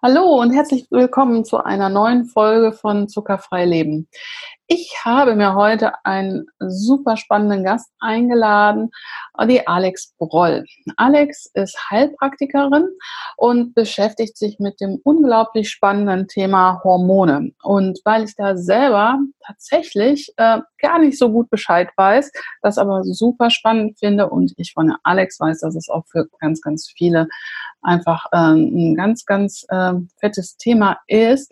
Hallo und herzlich willkommen zu einer neuen Folge von Zuckerfrei Leben. Ich habe mir heute einen super spannenden Gast eingeladen, die Alex Broll. Alex ist Heilpraktikerin und beschäftigt sich mit dem unglaublich spannenden Thema Hormone. Und weil ich da selber tatsächlich äh, gar nicht so gut Bescheid weiß, das aber super spannend finde und ich von Alex weiß, dass es auch für ganz, ganz viele einfach ähm, ein ganz, ganz äh, fettes Thema ist.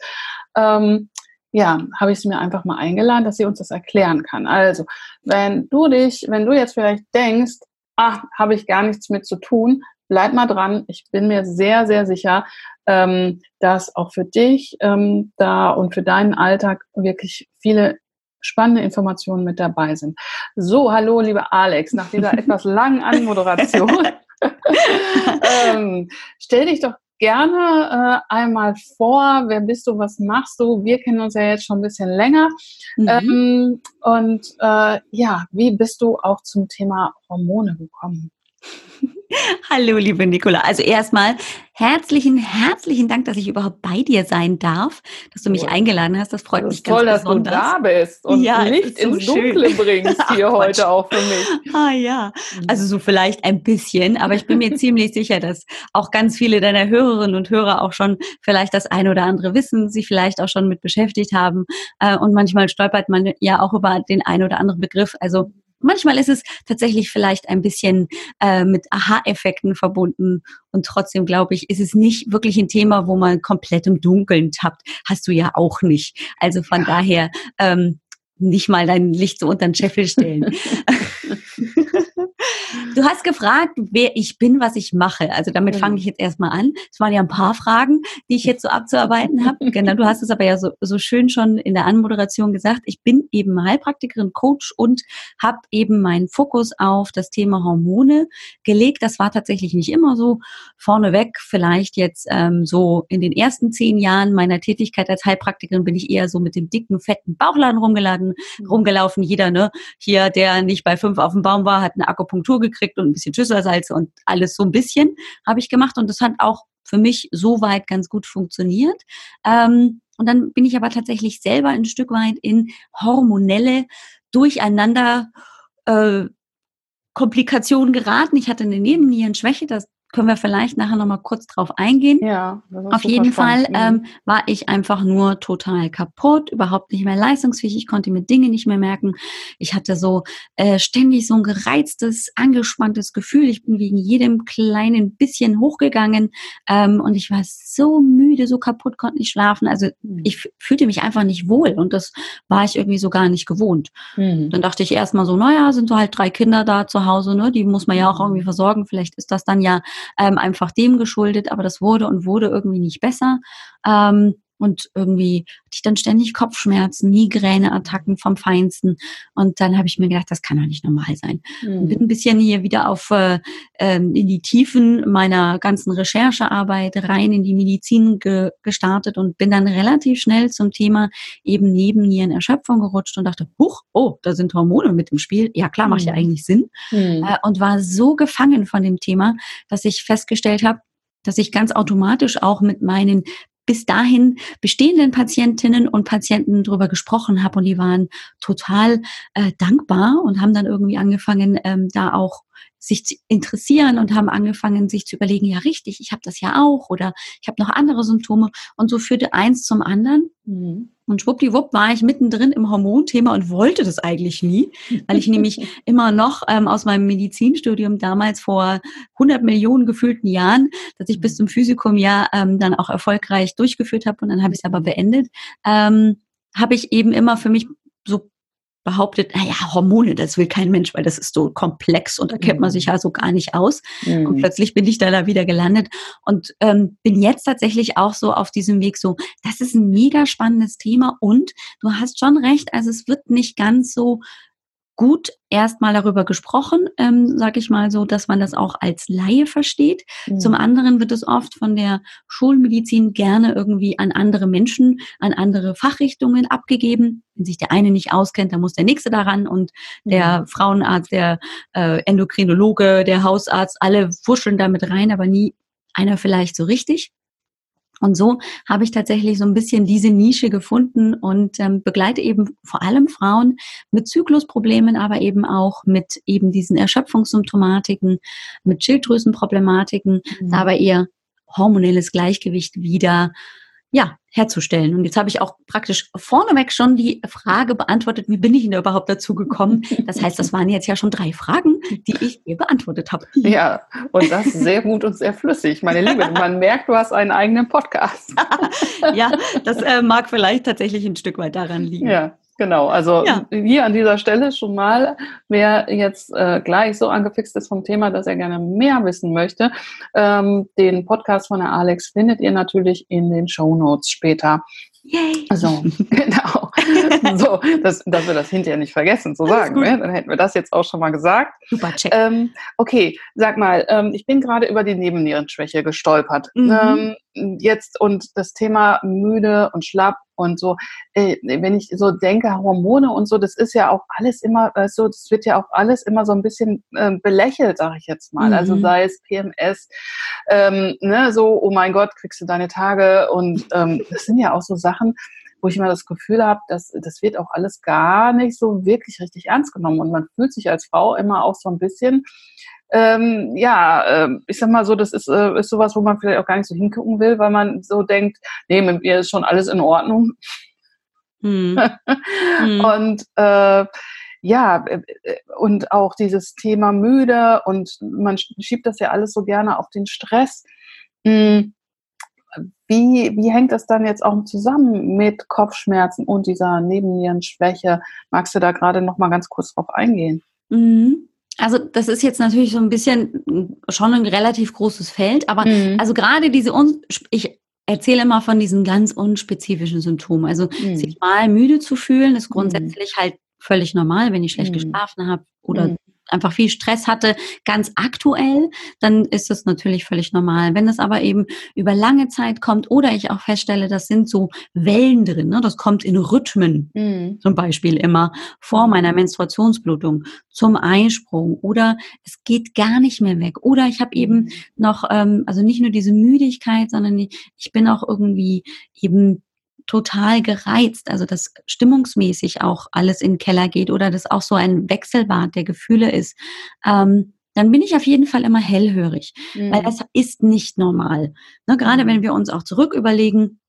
Ähm, ja, habe ich sie mir einfach mal eingeladen, dass sie uns das erklären kann. Also, wenn du dich, wenn du jetzt vielleicht denkst, ach, habe ich gar nichts mit zu tun, bleib mal dran. Ich bin mir sehr, sehr sicher, ähm, dass auch für dich ähm, da und für deinen Alltag wirklich viele spannende Informationen mit dabei sind. So, hallo, liebe Alex, nach dieser etwas langen Anmoderation. ähm, stell dich doch gerne äh, einmal vor, wer bist du, was machst du? Wir kennen uns ja jetzt schon ein bisschen länger. Mhm. Ähm, und äh, ja, wie bist du auch zum Thema Hormone gekommen? Hallo, liebe Nicola. Also erstmal herzlichen, herzlichen Dank, dass ich überhaupt bei dir sein darf, dass du mich cool. eingeladen hast. Das freut das mich ganz toll, besonders. dass du da bist und ja, Licht so ins Dunkle schön. bringst hier Ach, heute auch für mich. Ah ja, also so vielleicht ein bisschen, aber ich bin mir ziemlich sicher, dass auch ganz viele deiner Hörerinnen und Hörer auch schon vielleicht das eine oder andere wissen, sich vielleicht auch schon mit beschäftigt haben äh, und manchmal stolpert man ja auch über den einen oder anderen Begriff. Also Manchmal ist es tatsächlich vielleicht ein bisschen äh, mit Aha-Effekten verbunden und trotzdem glaube ich, ist es nicht wirklich ein Thema, wo man komplett im Dunkeln tappt. Hast du ja auch nicht. Also von ja. daher ähm, nicht mal dein Licht so unter den Scheffel stellen. Du hast gefragt, wer ich bin, was ich mache. Also damit mhm. fange ich jetzt erstmal an. Es waren ja ein paar Fragen, die ich jetzt so abzuarbeiten habe. Genau, du hast es aber ja so, so schön schon in der Anmoderation gesagt. Ich bin eben Heilpraktikerin, Coach und habe eben meinen Fokus auf das Thema Hormone gelegt. Das war tatsächlich nicht immer so. Vorneweg vielleicht jetzt ähm, so in den ersten zehn Jahren meiner Tätigkeit als Heilpraktikerin bin ich eher so mit dem dicken, fetten Bauchladen rumgeladen, mhm. rumgelaufen. Jeder, ne, hier, der nicht bei fünf auf dem Baum war, hat eine Akupunktur gekriegt und ein bisschen Schüsselsalze und alles so ein bisschen habe ich gemacht und das hat auch für mich soweit ganz gut funktioniert. Ähm, und dann bin ich aber tatsächlich selber ein Stück weit in hormonelle Durcheinander äh, Komplikationen geraten. Ich hatte eine Nebennierenschwäche, das können wir vielleicht nachher nochmal kurz drauf eingehen. Ja, auf jeden Fall ähm, war ich einfach nur total kaputt, überhaupt nicht mehr leistungsfähig. Ich konnte mir Dinge nicht mehr merken. Ich hatte so äh, ständig so ein gereiztes, angespanntes Gefühl. Ich bin wegen jedem kleinen bisschen hochgegangen ähm, und ich war so müde, so kaputt, konnte nicht schlafen. Also mhm. ich fühlte mich einfach nicht wohl und das war ich irgendwie so gar nicht gewohnt. Mhm. Dann dachte ich erstmal so, naja, sind so halt drei Kinder da zu Hause, ne? Die muss man ja auch irgendwie versorgen. Vielleicht ist das dann ja ähm, einfach dem geschuldet, aber das wurde und wurde irgendwie nicht besser. Ähm, und irgendwie hatte ich dann ständig Kopfschmerzen, Migräneattacken vom Feinsten. Und dann habe ich mir gedacht, das kann doch nicht normal sein. Mhm. Und bin ein bisschen hier wieder auf äh, ähm, in die Tiefen meiner ganzen Recherchearbeit rein in die Medizin ge gestartet und bin dann relativ schnell zum Thema eben Nebennierenerschöpfung gerutscht und dachte, huch, oh, da sind Hormone mit im Spiel. Ja klar, macht mhm. ja eigentlich Sinn. Mhm. Äh, und war so gefangen von dem Thema, dass ich festgestellt habe, dass ich ganz automatisch auch mit meinen bis dahin bestehenden Patientinnen und Patienten drüber gesprochen habe und die waren total äh, dankbar und haben dann irgendwie angefangen, ähm, da auch sich zu interessieren und haben angefangen, sich zu überlegen, ja richtig, ich habe das ja auch oder ich habe noch andere Symptome. Und so führte eins zum anderen. Mhm. Und schwuppdiwupp war ich mittendrin im Hormonthema und wollte das eigentlich nie, weil ich nämlich immer noch ähm, aus meinem Medizinstudium damals vor 100 Millionen gefühlten Jahren, dass ich bis mhm. zum Physikum ja ähm, dann auch erfolgreich durchgeführt habe und dann habe ich es aber beendet, ähm, habe ich eben immer für mich so behauptet, naja, Hormone, das will kein Mensch, weil das ist so komplex und da kennt man sich mhm. ja so gar nicht aus. Mhm. Und plötzlich bin ich da, da wieder gelandet und ähm, bin jetzt tatsächlich auch so auf diesem Weg so, das ist ein mega spannendes Thema und du hast schon recht, also es wird nicht ganz so gut erstmal darüber gesprochen, ähm, sage ich mal so, dass man das auch als Laie versteht. Mhm. Zum anderen wird es oft von der Schulmedizin gerne irgendwie an andere Menschen, an andere Fachrichtungen abgegeben. Wenn sich der eine nicht auskennt, dann muss der nächste daran und der mhm. Frauenarzt, der äh, Endokrinologe, der Hausarzt, alle wuscheln damit rein, aber nie einer vielleicht so richtig. Und so habe ich tatsächlich so ein bisschen diese Nische gefunden und ähm, begleite eben vor allem Frauen mit Zyklusproblemen, aber eben auch mit eben diesen Erschöpfungssymptomatiken, mit Schilddrüsenproblematiken, mhm. dabei ihr hormonelles Gleichgewicht wieder ja, herzustellen. Und jetzt habe ich auch praktisch vorneweg schon die Frage beantwortet, wie bin ich denn da überhaupt dazu gekommen? Das heißt, das waren jetzt ja schon drei Fragen, die ich dir beantwortet habe. Ja, und das sehr gut und sehr flüssig, meine Liebe. Man merkt, du hast einen eigenen Podcast. ja, das äh, mag vielleicht tatsächlich ein Stück weit daran liegen. Ja. Genau, also ja. hier an dieser Stelle schon mal, wer jetzt äh, gleich so angefixt ist vom Thema, dass er gerne mehr wissen möchte, ähm, den Podcast von der Alex findet ihr natürlich in den Show Notes später. Yay. So, genau. so, dass, dass wir das hinterher nicht vergessen zu sagen. Ne? Dann hätten wir das jetzt auch schon mal gesagt. Super, check. Ähm, okay, sag mal, ähm, ich bin gerade über die Nebennierenschwäche gestolpert. Mhm. Ähm, jetzt und das Thema müde und schlapp und so, äh, wenn ich so denke, Hormone und so, das ist ja auch alles immer äh, so, das wird ja auch alles immer so ein bisschen äh, belächelt, sage ich jetzt mal. Also mhm. Also sei es PMS, ähm, ne, so, oh mein Gott, kriegst du deine Tage und ähm, das sind ja auch so Sachen, wo ich immer das Gefühl habe, dass das wird auch alles gar nicht so wirklich richtig ernst genommen und man fühlt sich als Frau immer auch so ein bisschen ähm, ja, äh, ich sag mal so, das ist, äh, ist sowas, wo man vielleicht auch gar nicht so hingucken will, weil man so denkt, nee, mit mir ist schon alles in Ordnung. Hm. hm. Und äh, ja, äh, äh, und auch dieses Thema müde und man schiebt das ja alles so gerne auf den Stress. Hm. Wie, wie hängt das dann jetzt auch zusammen mit Kopfschmerzen und dieser Nebennierenschwäche? Magst du da gerade noch mal ganz kurz drauf eingehen? Mhm. Also das ist jetzt natürlich so ein bisschen schon ein relativ großes Feld, aber mhm. also gerade diese, ich erzähle immer von diesen ganz unspezifischen Symptomen. Also mhm. sich mal müde zu fühlen, ist mhm. grundsätzlich halt völlig normal, wenn ich schlecht mhm. geschlafen habe oder mhm einfach viel Stress hatte, ganz aktuell, dann ist das natürlich völlig normal. Wenn es aber eben über lange Zeit kommt oder ich auch feststelle, das sind so Wellen drin, ne? das kommt in Rhythmen, mhm. zum Beispiel immer vor meiner Menstruationsblutung, zum Eisprung oder es geht gar nicht mehr weg oder ich habe eben mhm. noch, ähm, also nicht nur diese Müdigkeit, sondern ich bin auch irgendwie eben total gereizt, also dass stimmungsmäßig auch alles in den Keller geht oder dass auch so ein Wechselbad der Gefühle ist, ähm, dann bin ich auf jeden Fall immer hellhörig, mhm. weil das ist nicht normal. Ne, gerade mhm. wenn wir uns auch zurück überlegen,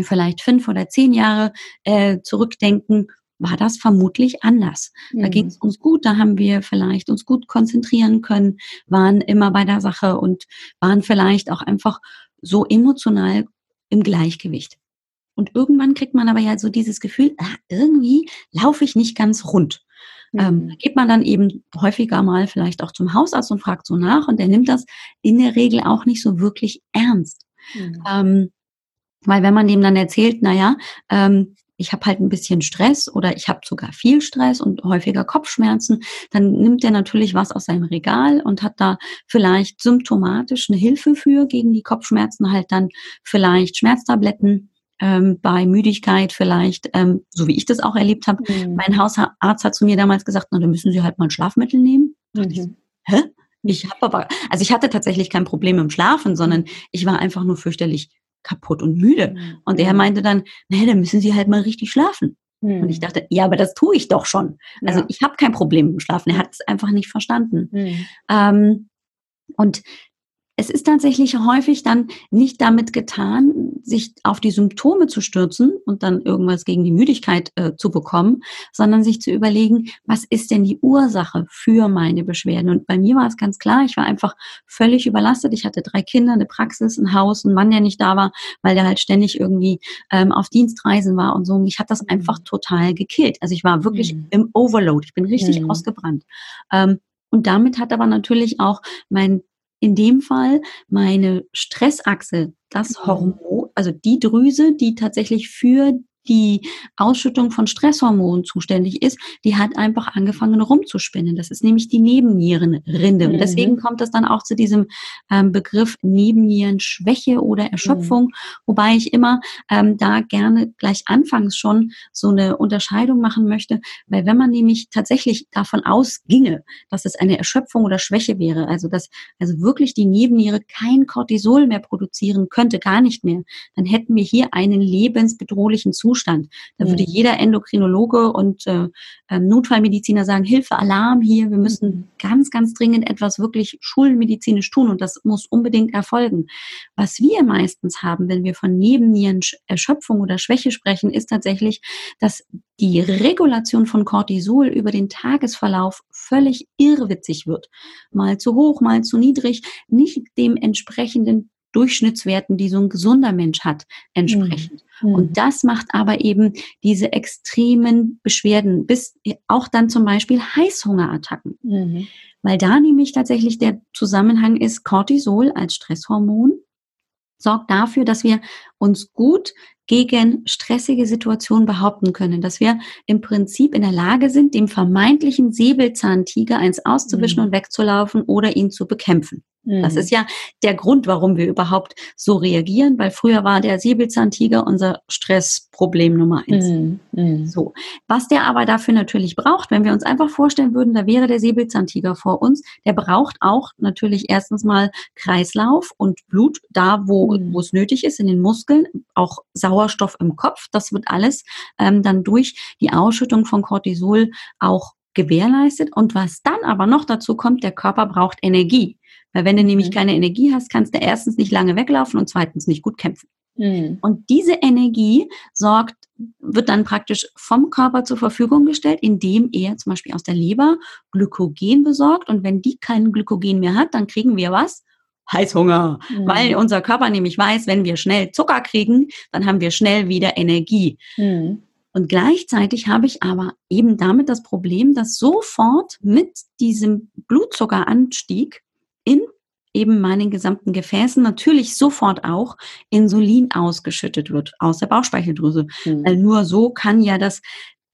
vielleicht fünf oder zehn Jahre äh, zurückdenken, war das vermutlich anders. Mhm. Da ging es uns gut, da haben wir vielleicht uns gut konzentrieren können, waren immer bei der Sache und waren vielleicht auch einfach so emotional im Gleichgewicht. Und irgendwann kriegt man aber ja so dieses Gefühl, ah, irgendwie laufe ich nicht ganz rund. Mhm. Ähm, da geht man dann eben häufiger mal vielleicht auch zum Hausarzt und fragt so nach und der nimmt das in der Regel auch nicht so wirklich ernst. Mhm. Ähm, weil wenn man dem dann erzählt, naja, ähm, ich habe halt ein bisschen Stress oder ich habe sogar viel Stress und häufiger Kopfschmerzen, dann nimmt er natürlich was aus seinem Regal und hat da vielleicht symptomatisch eine Hilfe für gegen die Kopfschmerzen, halt dann vielleicht Schmerztabletten ähm, bei Müdigkeit vielleicht, ähm, so wie ich das auch erlebt habe. Mhm. Mein Hausarzt hat zu mir damals gesagt, na, dann müssen Sie halt mal ein Schlafmittel nehmen. Mhm. Ich, Hä? Ich habe aber, also ich hatte tatsächlich kein Problem im Schlafen, sondern ich war einfach nur fürchterlich kaputt und müde. Mhm. Und er meinte dann, naja, dann müssen Sie halt mal richtig schlafen. Mhm. Und ich dachte, ja, aber das tue ich doch schon. Also ja. ich habe kein Problem im Schlafen. Er hat es einfach nicht verstanden. Mhm. Ähm, und es ist tatsächlich häufig dann nicht damit getan, sich auf die Symptome zu stürzen und dann irgendwas gegen die Müdigkeit äh, zu bekommen, sondern sich zu überlegen, was ist denn die Ursache für meine Beschwerden? Und bei mir war es ganz klar, ich war einfach völlig überlastet. Ich hatte drei Kinder, eine Praxis, ein Haus, ein Mann, der nicht da war, weil der halt ständig irgendwie ähm, auf Dienstreisen war und so. Und mich hat das einfach total gekillt. Also ich war wirklich mhm. im Overload. Ich bin richtig mhm. ausgebrannt. Ähm, und damit hat aber natürlich auch mein in dem Fall meine Stressachse, das mhm. Hormon, also die Drüse, die tatsächlich für die Ausschüttung von Stresshormonen zuständig ist, die hat einfach angefangen rumzuspinnen. Das ist nämlich die Nebennierenrinde. Mhm. Und deswegen kommt es dann auch zu diesem ähm, Begriff Nebennierenschwäche oder Erschöpfung, mhm. wobei ich immer ähm, da gerne gleich anfangs schon so eine Unterscheidung machen möchte, weil wenn man nämlich tatsächlich davon ausginge, dass es eine Erschöpfung oder Schwäche wäre, also dass also wirklich die Nebenniere kein Cortisol mehr produzieren könnte, gar nicht mehr, dann hätten wir hier einen lebensbedrohlichen Zustand Zustand. Da würde mhm. jeder Endokrinologe und äh, ähm, Notfallmediziner sagen, Hilfe, Alarm hier, wir müssen mhm. ganz, ganz dringend etwas wirklich schulmedizinisch tun und das muss unbedingt erfolgen. Was wir meistens haben, wenn wir von Nebennierenerschöpfung oder Schwäche sprechen, ist tatsächlich, dass die Regulation von Cortisol über den Tagesverlauf völlig irrwitzig wird. Mal zu hoch, mal zu niedrig, nicht dem entsprechenden Durchschnittswerten, die so ein gesunder Mensch hat, entsprechend. Mhm. Und das macht aber eben diese extremen Beschwerden bis auch dann zum Beispiel Heißhungerattacken. Mhm. Weil da nämlich tatsächlich der Zusammenhang ist, Cortisol als Stresshormon sorgt dafür, dass wir uns gut gegen stressige Situationen behaupten können, dass wir im Prinzip in der Lage sind, dem vermeintlichen Säbelzahntiger eins auszuwischen mhm. und wegzulaufen oder ihn zu bekämpfen. Das mhm. ist ja der Grund, warum wir überhaupt so reagieren, weil früher war der Säbelzahntiger unser Stressproblem Nummer eins. Mhm. Mhm. So. Was der aber dafür natürlich braucht, wenn wir uns einfach vorstellen würden, da wäre der Säbelzahntiger vor uns, der braucht auch natürlich erstens mal Kreislauf und Blut da, wo, mhm. wo es nötig ist, in den Muskeln, auch Sauerstoff im Kopf. Das wird alles ähm, dann durch die Ausschüttung von Cortisol auch gewährleistet. Und was dann aber noch dazu kommt, der Körper braucht Energie. Weil wenn du nämlich mhm. keine Energie hast, kannst du erstens nicht lange weglaufen und zweitens nicht gut kämpfen. Mhm. Und diese Energie sorgt, wird dann praktisch vom Körper zur Verfügung gestellt, indem er zum Beispiel aus der Leber Glykogen besorgt. Und wenn die kein Glykogen mehr hat, dann kriegen wir was? Heißhunger, mhm. weil unser Körper nämlich weiß, wenn wir schnell Zucker kriegen, dann haben wir schnell wieder Energie. Mhm. Und gleichzeitig habe ich aber eben damit das Problem, dass sofort mit diesem Blutzuckeranstieg in eben meinen gesamten Gefäßen natürlich sofort auch Insulin ausgeschüttet wird aus der Bauchspeicheldrüse. Mhm. Weil nur so kann ja das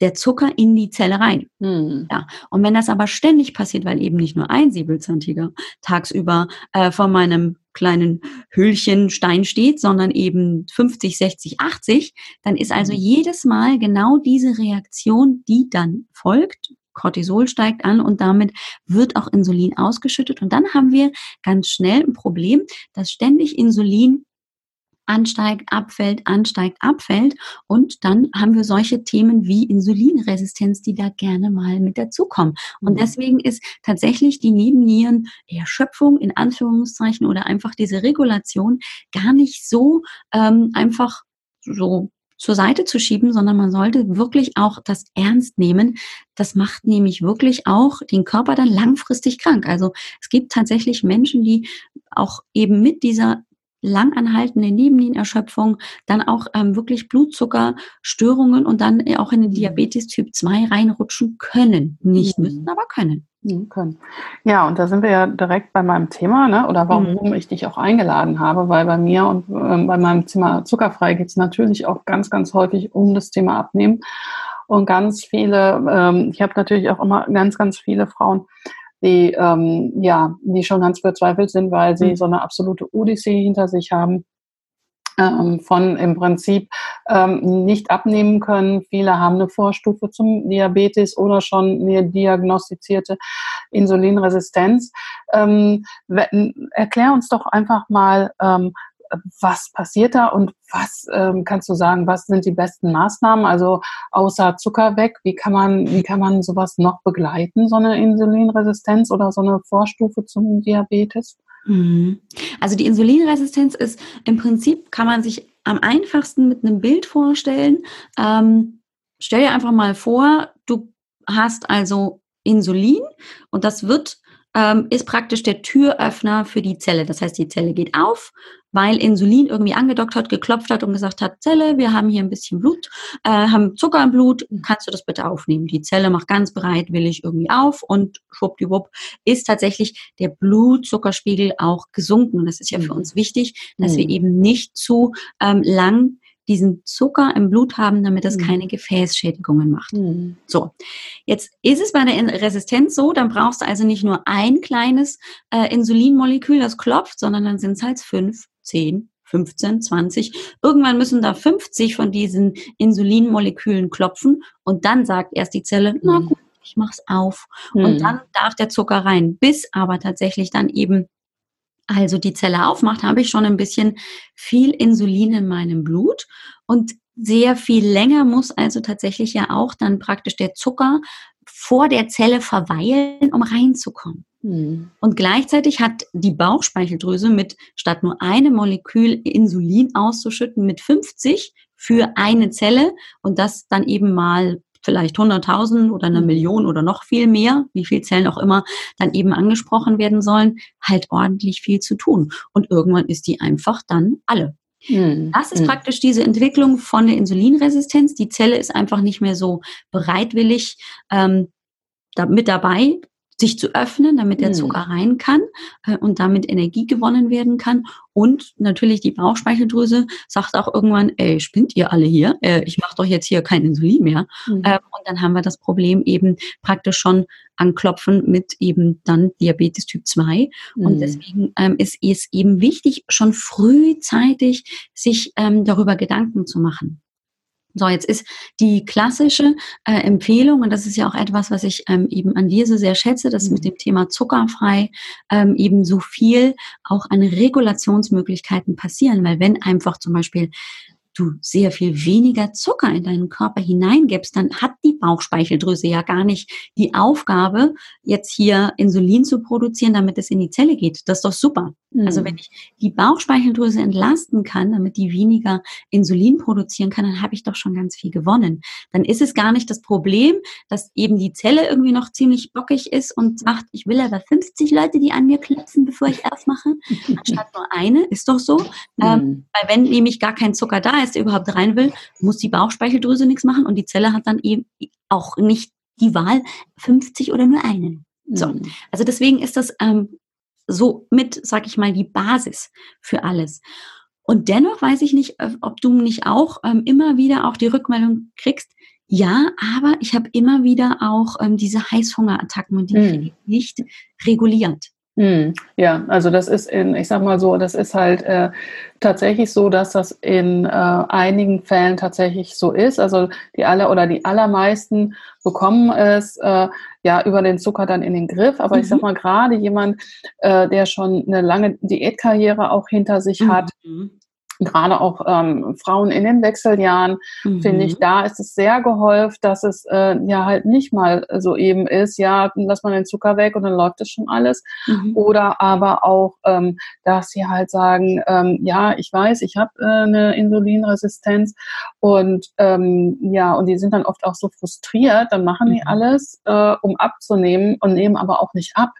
der Zucker in die Zelle rein. Mhm. Ja. Und wenn das aber ständig passiert, weil eben nicht nur ein Säbelzahntiger tagsüber äh, vor meinem kleinen Hüllchen Stein steht, sondern eben 50, 60, 80, dann ist also hm. jedes Mal genau diese Reaktion, die dann folgt, Cortisol steigt an und damit wird auch Insulin ausgeschüttet. Und dann haben wir ganz schnell ein Problem, dass ständig Insulin ansteigt, abfällt, ansteigt, abfällt. Und dann haben wir solche Themen wie Insulinresistenz, die da gerne mal mit dazukommen. Und mhm. deswegen ist tatsächlich die Nebennierenerschöpfung in Anführungszeichen oder einfach diese Regulation gar nicht so ähm, einfach so zur Seite zu schieben, sondern man sollte wirklich auch das ernst nehmen. Das macht nämlich wirklich auch den Körper dann langfristig krank. Also es gibt tatsächlich Menschen, die auch eben mit dieser langanhaltende Nebennierenerschöpfung, dann auch ähm, wirklich Blutzuckerstörungen und dann auch in den mhm. Diabetes Typ 2 reinrutschen können. Nicht mhm. müssen, aber können. können. Ja, und da sind wir ja direkt bei meinem Thema, ne? oder warum mhm. ich dich auch eingeladen habe, weil bei mir und äh, bei meinem Thema Zuckerfrei geht es natürlich auch ganz, ganz häufig um das Thema Abnehmen. Und ganz viele, ähm, ich habe natürlich auch immer ganz, ganz viele Frauen, die, ähm, ja, die schon ganz verzweifelt sind, weil sie mhm. so eine absolute Odyssee hinter sich haben. Ähm, von im Prinzip ähm, nicht abnehmen können. Viele haben eine Vorstufe zum Diabetes oder schon eine diagnostizierte Insulinresistenz. Ähm, erklär uns doch einfach mal, ähm, was passiert da und was ähm, kannst du sagen, was sind die besten Maßnahmen? Also außer Zucker weg, wie kann man, wie kann man sowas noch begleiten, so eine Insulinresistenz oder so eine Vorstufe zum Diabetes? Mhm. Also die Insulinresistenz ist im Prinzip, kann man sich am einfachsten mit einem Bild vorstellen. Ähm, stell dir einfach mal vor, du hast also Insulin und das wird ähm, ist praktisch der Türöffner für die Zelle. Das heißt, die Zelle geht auf, weil Insulin irgendwie angedockt hat, geklopft hat und gesagt hat, Zelle, wir haben hier ein bisschen Blut, äh, haben Zucker im Blut, kannst du das bitte aufnehmen? Die Zelle macht ganz bereitwillig irgendwie auf und schwuppdiwupp ist tatsächlich der Blutzuckerspiegel auch gesunken. Und das ist ja für mhm. uns wichtig, dass mhm. wir eben nicht zu ähm, lang diesen Zucker im Blut haben, damit es mhm. keine Gefäßschädigungen macht. Mhm. So, jetzt ist es bei der Resistenz so, dann brauchst du also nicht nur ein kleines äh, Insulinmolekül, das klopft, sondern dann sind es halt fünf, zehn, 15, 20. Irgendwann müssen da 50 von diesen Insulinmolekülen klopfen und dann sagt erst die Zelle, na mhm. gut, ich mach's auf. Mhm. Und dann darf der Zucker rein. Bis aber tatsächlich dann eben also die Zelle aufmacht, habe ich schon ein bisschen viel Insulin in meinem Blut und sehr viel länger muss also tatsächlich ja auch dann praktisch der Zucker vor der Zelle verweilen, um reinzukommen. Hm. Und gleichzeitig hat die Bauchspeicheldrüse mit statt nur einem Molekül Insulin auszuschütten mit 50 für eine Zelle und das dann eben mal vielleicht 100.000 oder eine mhm. Million oder noch viel mehr, wie viele Zellen auch immer dann eben angesprochen werden sollen, halt ordentlich viel zu tun. Und irgendwann ist die einfach dann alle. Mhm. Das ist mhm. praktisch diese Entwicklung von der Insulinresistenz. Die Zelle ist einfach nicht mehr so bereitwillig ähm, da mit dabei, sich zu öffnen, damit der Zucker mhm. rein kann äh, und damit Energie gewonnen werden kann. Und natürlich die Bauchspeicheldrüse sagt auch irgendwann, ey, spinnt ihr alle hier? Äh, ich mache doch jetzt hier kein Insulin mehr. Mhm. Äh, und dann haben wir das Problem eben praktisch schon anklopfen mit eben dann Diabetes Typ 2. Mhm. Und deswegen ähm, ist es eben wichtig, schon frühzeitig sich ähm, darüber Gedanken zu machen. So, jetzt ist die klassische äh, Empfehlung, und das ist ja auch etwas, was ich ähm, eben an dir so sehr schätze, dass mhm. mit dem Thema zuckerfrei ähm, eben so viel auch an Regulationsmöglichkeiten passieren, weil wenn einfach zum Beispiel du sehr viel weniger Zucker in deinen Körper hineingibst, dann hat die Bauchspeicheldrüse ja gar nicht die Aufgabe, jetzt hier Insulin zu produzieren, damit es in die Zelle geht. Das ist doch super. Mhm. Also wenn ich die Bauchspeicheldrüse entlasten kann, damit die weniger Insulin produzieren kann, dann habe ich doch schon ganz viel gewonnen. Dann ist es gar nicht das Problem, dass eben die Zelle irgendwie noch ziemlich bockig ist und sagt, ich will aber 50 Leute, die an mir klopfen, bevor ich aufmache, anstatt nur eine. Ist doch so. Mhm. Ähm, weil wenn nämlich gar kein Zucker da ist, der überhaupt rein will, muss die Bauchspeicheldrüse nichts machen und die Zelle hat dann eben auch nicht die Wahl, 50 oder nur einen. So, mhm. also deswegen ist das ähm, so mit, sag ich mal, die Basis für alles. Und dennoch weiß ich nicht, äh, ob du nicht auch ähm, immer wieder auch die Rückmeldung kriegst, ja, aber ich habe immer wieder auch ähm, diese Heißhungerattacken und die mhm. nicht reguliert. Hm, ja, also das ist in, ich sag mal so, das ist halt äh, tatsächlich so, dass das in äh, einigen Fällen tatsächlich so ist. Also die alle oder die allermeisten bekommen es äh, ja über den Zucker dann in den Griff. Aber mhm. ich sag mhm. mal gerade jemand, äh, der schon eine lange Diätkarriere auch hinter sich mhm. hat, gerade auch ähm, Frauen in den Wechseljahren, mhm. finde ich, da ist es sehr geholfen, dass es äh, ja halt nicht mal so eben ist, ja, lass mal den Zucker weg und dann läuft das schon alles. Mhm. Oder aber auch, ähm, dass sie halt sagen, ähm, ja, ich weiß, ich habe äh, eine Insulinresistenz und ähm, ja, und die sind dann oft auch so frustriert, dann machen die mhm. alles, äh, um abzunehmen und nehmen aber auch nicht ab.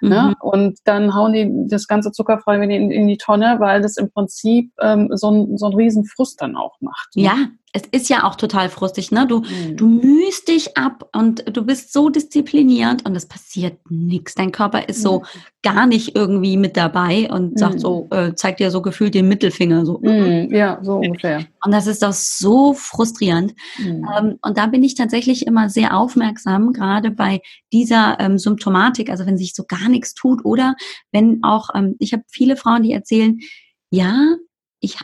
Ne? Mhm. Und dann hauen die das ganze zuckerfrei in, in die Tonne, weil das im Prinzip ähm, so, ein, so einen riesen Frust dann auch macht. Ne? Ja, es ist ja auch total frustig, ne? Du, mhm. du mühst dich ab und du bist so diszipliniert und es passiert nichts. Dein Körper ist so mhm. gar nicht irgendwie mit dabei und sagt so, mhm. äh, zeigt dir so gefühlt den Mittelfinger. So. Mhm. Ja, so ungefähr. Und das ist doch so frustrierend. Mhm. Ähm, und da bin ich tatsächlich immer sehr aufmerksam, gerade bei dieser ähm, Symptomatik, also wenn sich so gar nichts tut oder wenn auch, ähm, ich habe viele Frauen, die erzählen, ja, ich,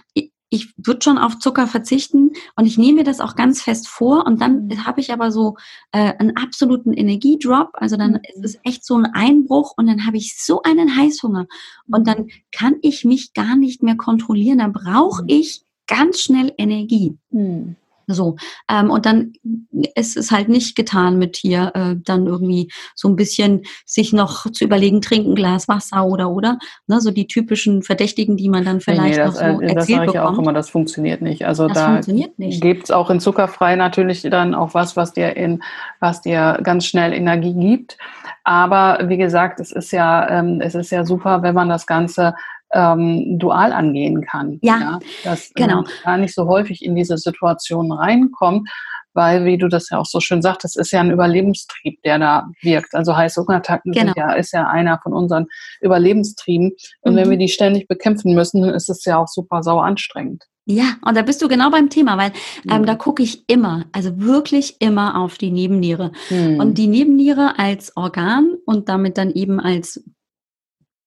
ich würde schon auf Zucker verzichten und ich nehme mir das auch ganz fest vor und dann mhm. habe ich aber so äh, einen absoluten Energiedrop, also dann mhm. ist es echt so ein Einbruch und dann habe ich so einen Heißhunger und dann kann ich mich gar nicht mehr kontrollieren, dann brauche mhm. ich ganz schnell Energie. Mhm. So. Ähm, und dann ist es halt nicht getan mit hier äh, dann irgendwie so ein bisschen sich noch zu überlegen, trinken Glas Wasser oder oder. Ne, so die typischen Verdächtigen, die man dann vielleicht nee, nee, das, noch so äh, erzählt Das sage ich bekommt. auch immer, das funktioniert nicht. Also das da gibt es auch in Zuckerfrei natürlich dann auch was, was dir in, was dir ganz schnell Energie gibt. Aber wie gesagt, es ist ja, ähm, es ist ja super, wenn man das Ganze ähm, dual angehen kann. Ja, ja dass genau. man gar nicht so häufig in diese Situation reinkommt, weil, wie du das ja auch so schön sagtest, ist ja ein Überlebenstrieb, der da wirkt. Also Heißhungerattacken genau. ja, ist ja einer von unseren Überlebenstrieben. Und mhm. wenn wir die ständig bekämpfen müssen, dann ist es ja auch super sauer anstrengend. Ja, und da bist du genau beim Thema, weil ähm, da gucke ich immer, also wirklich immer auf die Nebenniere. Mhm. Und die Nebenniere als Organ und damit dann eben als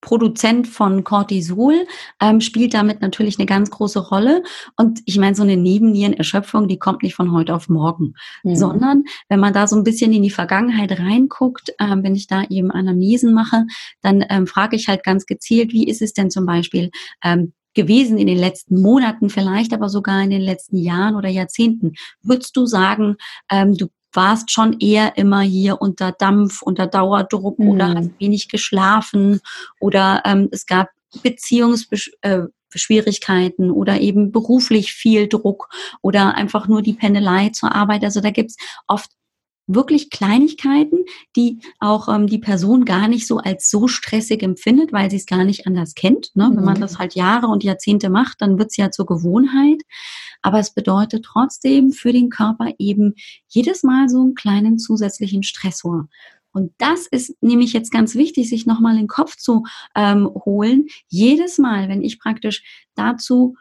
Produzent von Cortisol ähm, spielt damit natürlich eine ganz große Rolle. Und ich meine, so eine Nebennierenerschöpfung, die kommt nicht von heute auf morgen, mhm. sondern wenn man da so ein bisschen in die Vergangenheit reinguckt, ähm, wenn ich da eben Anamnesen mache, dann ähm, frage ich halt ganz gezielt, wie ist es denn zum Beispiel ähm, gewesen in den letzten Monaten, vielleicht aber sogar in den letzten Jahren oder Jahrzehnten. Würdest du sagen, ähm, du warst schon eher immer hier unter Dampf, unter Dauerdruck mhm. oder hast wenig geschlafen oder ähm, es gab Beziehungsschwierigkeiten äh, oder eben beruflich viel Druck oder einfach nur die Pendelei zur Arbeit. Also da gibt's oft wirklich Kleinigkeiten, die auch ähm, die Person gar nicht so als so stressig empfindet, weil sie es gar nicht anders kennt. Ne? Mhm. Wenn man mhm. das halt Jahre und Jahrzehnte macht, dann wird es ja zur Gewohnheit. Aber es bedeutet trotzdem für den Körper eben jedes Mal so einen kleinen zusätzlichen Stressor. Und das ist nämlich jetzt ganz wichtig, sich nochmal in den Kopf zu ähm, holen. Jedes Mal, wenn ich praktisch dazu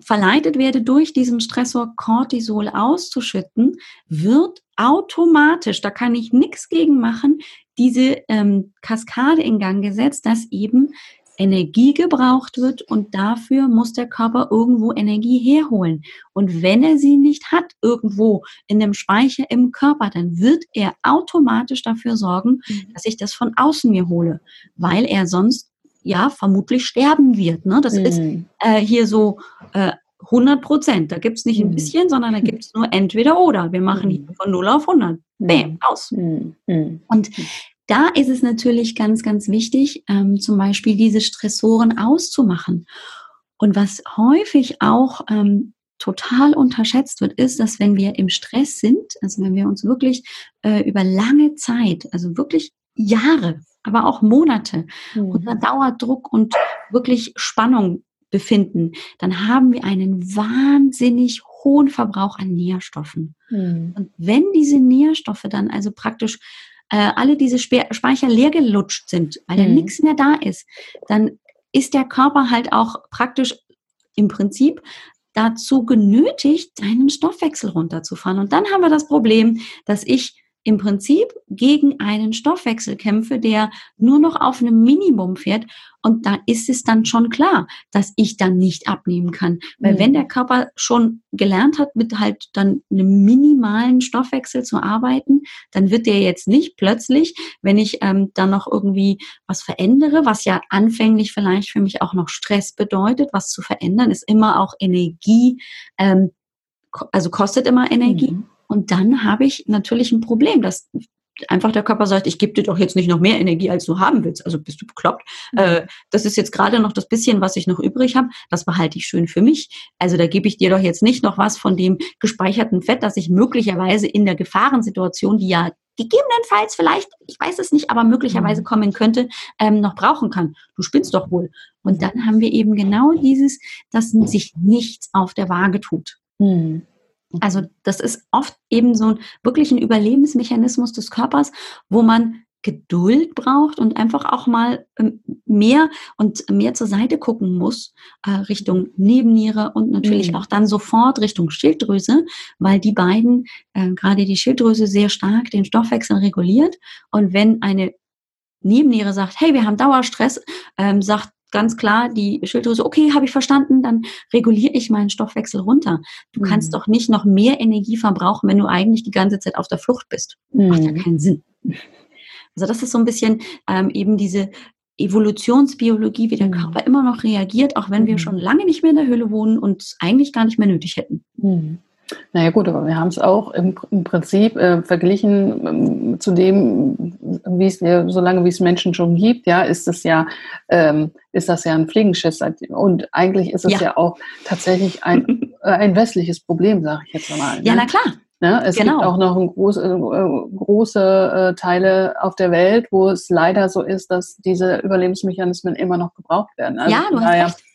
verleitet werde, durch diesen Stressor Cortisol auszuschütten, wird automatisch, da kann ich nichts gegen machen, diese ähm, Kaskade in Gang gesetzt, dass eben Energie gebraucht wird und dafür muss der Körper irgendwo Energie herholen. Und wenn er sie nicht hat, irgendwo in dem Speicher im Körper, dann wird er automatisch dafür sorgen, mhm. dass ich das von außen mir hole, weil er sonst ja vermutlich sterben wird. Ne? Das mhm. ist äh, hier so äh, 100 Prozent. Da gibt es nicht ein mhm. bisschen, sondern da gibt es nur entweder oder. Wir machen hier von 0 auf 100. Bäm, aus. Und da ist es natürlich ganz, ganz wichtig, ähm, zum Beispiel diese Stressoren auszumachen. Und was häufig auch ähm, total unterschätzt wird, ist, dass wenn wir im Stress sind, also wenn wir uns wirklich äh, über lange Zeit, also wirklich Jahre, aber auch Monate mhm. unter Dauerdruck und wirklich Spannung befinden, dann haben wir einen wahnsinnig hohen Verbrauch an Nährstoffen. Mhm. Und wenn diese Nährstoffe dann also praktisch äh, alle diese Spe Speicher leer gelutscht sind, weil mhm. da nichts mehr da ist, dann ist der Körper halt auch praktisch im Prinzip dazu genötigt, seinen Stoffwechsel runterzufahren. Und dann haben wir das Problem, dass ich im Prinzip gegen einen Stoffwechsel kämpfe, der nur noch auf einem Minimum fährt. Und da ist es dann schon klar, dass ich dann nicht abnehmen kann. Weil mhm. wenn der Körper schon gelernt hat, mit halt dann einem minimalen Stoffwechsel zu arbeiten, dann wird der jetzt nicht plötzlich, wenn ich ähm, dann noch irgendwie was verändere, was ja anfänglich vielleicht für mich auch noch Stress bedeutet, was zu verändern, ist immer auch Energie, ähm, also kostet immer Energie. Mhm. Und dann habe ich natürlich ein Problem, dass einfach der Körper sagt, ich gebe dir doch jetzt nicht noch mehr Energie, als du haben willst. Also bist du bekloppt. Mhm. Äh, das ist jetzt gerade noch das bisschen, was ich noch übrig habe. Das behalte ich schön für mich. Also da gebe ich dir doch jetzt nicht noch was von dem gespeicherten Fett, das ich möglicherweise in der Gefahrensituation, die ja gegebenenfalls vielleicht, ich weiß es nicht, aber möglicherweise mhm. kommen könnte, ähm, noch brauchen kann. Du spinnst doch wohl. Und dann haben wir eben genau dieses, dass sich nichts auf der Waage tut. Mhm. Also das ist oft eben so ein, wirklich ein Überlebensmechanismus des Körpers, wo man Geduld braucht und einfach auch mal ähm, mehr und mehr zur Seite gucken muss, äh, Richtung Nebenniere und natürlich mhm. auch dann sofort Richtung Schilddrüse, weil die beiden, äh, gerade die Schilddrüse, sehr stark den Stoffwechsel reguliert. Und wenn eine Nebenniere sagt, hey, wir haben Dauerstress, ähm, sagt ganz klar die Schilddrüse, okay, habe ich verstanden, dann reguliere ich meinen Stoffwechsel runter. Du mhm. kannst doch nicht noch mehr Energie verbrauchen, wenn du eigentlich die ganze Zeit auf der Flucht bist. Mhm. Macht ja mhm. keinen Sinn. Also das ist so ein bisschen ähm, eben diese Evolutionsbiologie, wie der mhm. Körper immer noch reagiert, auch wenn wir mhm. schon lange nicht mehr in der Höhle wohnen und es eigentlich gar nicht mehr nötig hätten. Naja gut, aber wir haben es auch im, im Prinzip äh, verglichen ähm, zu dem, wie es ja, solange wie es Menschen schon gibt, ja, ist es ja, ähm, ist das ja ein Fliegenschiss. Und eigentlich ist es ja, ja auch tatsächlich ein, äh, ein westliches Problem, sage ich jetzt mal. Ne? Ja, na klar. Ne? Es genau. gibt auch noch große, äh, große äh, Teile auf der Welt, wo es leider so ist, dass diese Überlebensmechanismen immer noch gebraucht werden. Also ja, du hast recht.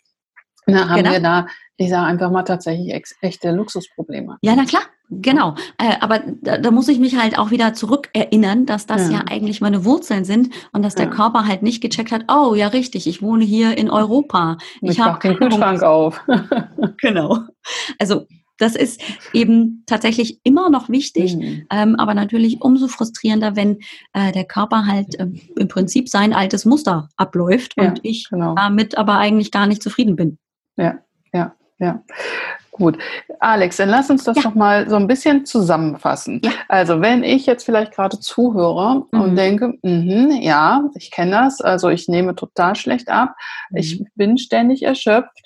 Na, haben genau. wir da ich sage einfach mal tatsächlich echte Luxusprobleme. Ja, na klar. Genau, äh, aber da, da, muss ich mich halt auch wieder zurückerinnern, dass das ja. ja eigentlich meine Wurzeln sind und dass der ja. Körper halt nicht gecheckt hat, oh ja richtig, ich wohne hier in Europa. Ich, ich habe den Kühlschrank auf. genau. Also das ist eben tatsächlich immer noch wichtig, mhm. ähm, aber natürlich umso frustrierender, wenn äh, der Körper halt äh, im Prinzip sein altes Muster abläuft ja, und ich genau. damit aber eigentlich gar nicht zufrieden bin. Ja, ja, ja. Gut. Alex, dann lass uns das ja. noch mal so ein bisschen zusammenfassen. Ja. Also, wenn ich jetzt vielleicht gerade zuhöre mhm. und denke, mh, ja, ich kenne das, also ich nehme total schlecht ab, mhm. ich bin ständig erschöpft,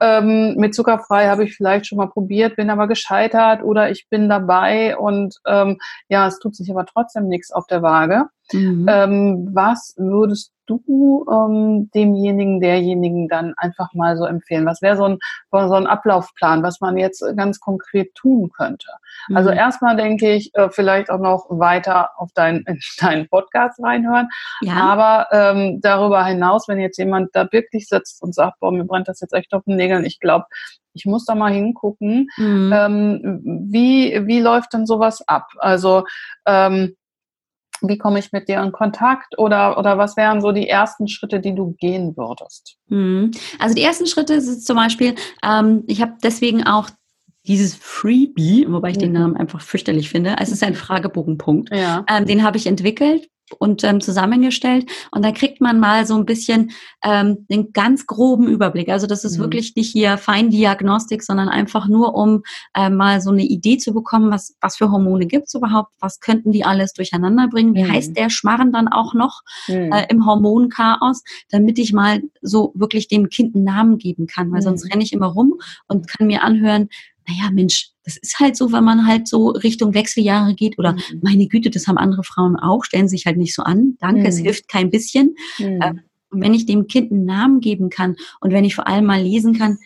ähm, mit zuckerfrei habe ich vielleicht schon mal probiert, bin aber gescheitert oder ich bin dabei und ähm, ja, es tut sich aber trotzdem nichts auf der Waage. Mhm. Ähm, was würdest du ähm, demjenigen, derjenigen dann einfach mal so empfehlen? Was wäre so ein, so ein Ablaufplan, was man jetzt ganz konkret tun könnte? Also mhm. Also erstmal denke ich, äh, vielleicht auch noch weiter auf deinen, deinen Podcast reinhören. Ja. Aber ähm, darüber hinaus, wenn jetzt jemand da wirklich sitzt und sagt, boah, mir brennt das jetzt echt auf den Nägeln, ich glaube, ich muss da mal hingucken, mhm. ähm, wie, wie läuft denn sowas ab? Also ähm, wie komme ich mit dir in Kontakt oder, oder was wären so die ersten Schritte, die du gehen würdest? Mhm. Also die ersten Schritte ist zum Beispiel, ähm, ich habe deswegen auch dieses Freebie, wobei ich mhm. den Namen einfach fürchterlich finde, es ist ein Fragebogenpunkt. Ja. Ähm, den habe ich entwickelt und ähm, zusammengestellt. Und da kriegt man mal so ein bisschen ähm, den ganz groben Überblick. Also das ist mhm. wirklich nicht hier Feindiagnostik, sondern einfach nur, um äh, mal so eine Idee zu bekommen, was, was für Hormone gibt's überhaupt, was könnten die alles durcheinander bringen, wie mhm. heißt der Schmarren dann auch noch mhm. äh, im Hormonchaos, damit ich mal so wirklich dem Kind einen Namen geben kann, weil sonst mhm. renne ich immer rum und kann mir anhören, naja, Mensch, das ist halt so, wenn man halt so Richtung Wechseljahre geht oder mhm. meine Güte, das haben andere Frauen auch, stellen sich halt nicht so an. Danke, mhm. es hilft kein bisschen. Mhm. Und wenn ich dem Kind einen Namen geben kann und wenn ich vor allem mal lesen kann,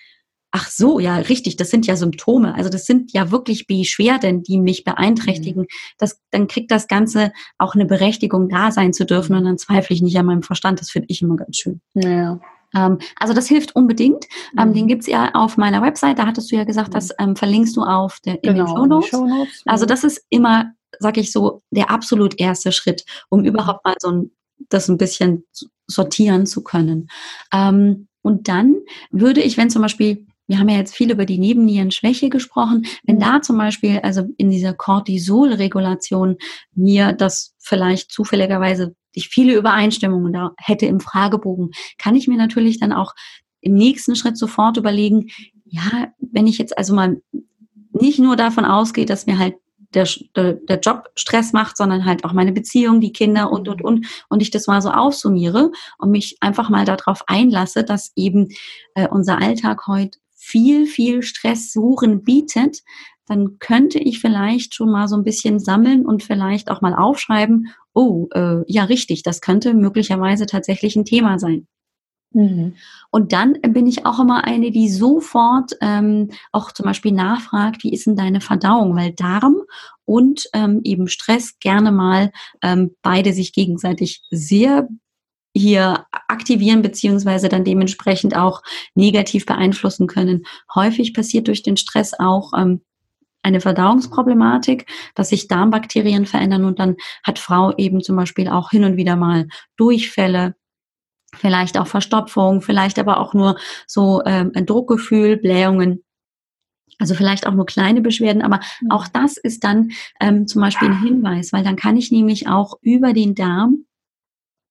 ach so, ja, richtig, das sind ja Symptome. Also das sind ja wirklich Beschwerden, die mich beeinträchtigen. Mhm. Das, dann kriegt das Ganze auch eine Berechtigung, da sein zu dürfen und dann zweifle ich nicht an meinem Verstand. Das finde ich immer ganz schön. Ja. Ähm, also das hilft unbedingt. Ähm, mhm. Den gibt's ja auf meiner Website. Da hattest du ja gesagt, das ähm, verlinkst du auf der, in genau, den Show Show Notes. Also das ist immer, sag ich so, der absolut erste Schritt, um mhm. überhaupt mal so ein, das ein bisschen sortieren zu können. Und dann würde ich, wenn zum Beispiel wir haben ja jetzt viel über die Nebennierenschwäche gesprochen. Wenn mhm. da zum Beispiel, also in dieser Cortisol-Regulation, mir das vielleicht zufälligerweise ich viele Übereinstimmungen da hätte im Fragebogen, kann ich mir natürlich dann auch im nächsten Schritt sofort überlegen, ja, wenn ich jetzt also mal nicht nur davon ausgehe, dass mir halt der, der, der Job Stress macht, sondern halt auch meine Beziehung, die Kinder und, und, und, und ich das mal so aufsummiere und mich einfach mal darauf einlasse, dass eben äh, unser Alltag heute viel, viel Stress suchen bietet, dann könnte ich vielleicht schon mal so ein bisschen sammeln und vielleicht auch mal aufschreiben, oh, äh, ja, richtig, das könnte möglicherweise tatsächlich ein Thema sein. Mhm. Und dann bin ich auch immer eine, die sofort ähm, auch zum Beispiel nachfragt, wie ist denn deine Verdauung? Weil Darm und ähm, eben Stress gerne mal ähm, beide sich gegenseitig sehr hier aktivieren beziehungsweise dann dementsprechend auch negativ beeinflussen können. Häufig passiert durch den Stress auch ähm, eine Verdauungsproblematik, dass sich Darmbakterien verändern und dann hat Frau eben zum Beispiel auch hin und wieder mal Durchfälle, vielleicht auch Verstopfung, vielleicht aber auch nur so ähm, ein Druckgefühl, Blähungen. Also vielleicht auch nur kleine Beschwerden, aber mhm. auch das ist dann ähm, zum Beispiel ein Hinweis, weil dann kann ich nämlich auch über den Darm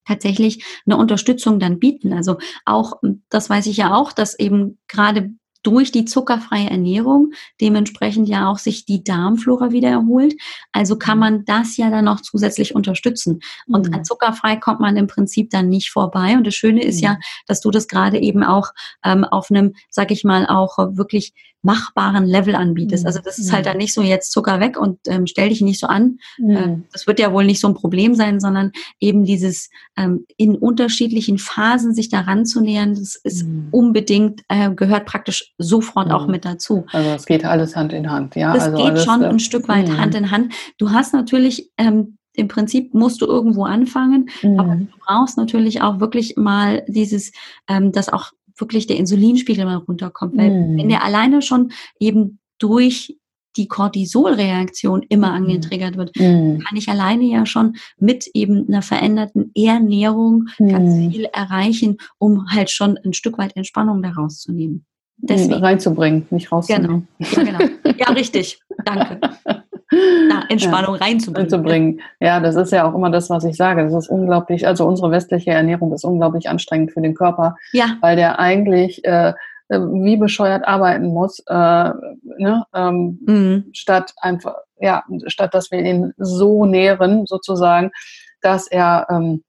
tatsächlich eine Unterstützung dann bieten. Also auch, das weiß ich ja auch, dass eben gerade durch die zuckerfreie Ernährung dementsprechend ja auch sich die Darmflora wieder erholt. Also kann mhm. man das ja dann noch zusätzlich unterstützen. Und mhm. zuckerfrei kommt man im Prinzip dann nicht vorbei. Und das Schöne ist mhm. ja, dass du das gerade eben auch ähm, auf einem, sag ich mal, auch wirklich machbaren Level anbietest. Mhm. Also das ist halt dann nicht so jetzt Zucker weg und ähm, stell dich nicht so an. Mhm. Äh, das wird ja wohl nicht so ein Problem sein, sondern eben dieses ähm, in unterschiedlichen Phasen sich daran zu nähern, das ist mhm. unbedingt, äh, gehört praktisch sofort mhm. auch mit dazu. Also es geht alles Hand in Hand, ja. Das also geht schon äh, ein Stück weit mhm. Hand in Hand. Du hast natürlich ähm, im Prinzip musst du irgendwo anfangen, mhm. aber du brauchst natürlich auch wirklich mal dieses, ähm, das auch wirklich der Insulinspiegel mal runterkommt. Weil mm. wenn der alleine schon eben durch die Cortisolreaktion immer mhm. angetriggert wird, mhm. kann ich alleine ja schon mit eben einer veränderten Ernährung mhm. ganz viel erreichen, um halt schon ein Stück weit Entspannung daraus zu nehmen. Deswegen. Reinzubringen, nicht rauszunehmen. Genau. Ja, genau. ja richtig. Danke. Na, Entspannung ja, reinzubringen. reinzubringen. Ja, das ist ja auch immer das, was ich sage. Das ist unglaublich, also unsere westliche Ernährung ist unglaublich anstrengend für den Körper, ja. weil der eigentlich äh, äh, wie bescheuert arbeiten muss, äh, ne? ähm, mhm. statt einfach, ja, statt dass wir ihn so nähren, sozusagen, dass er ähm,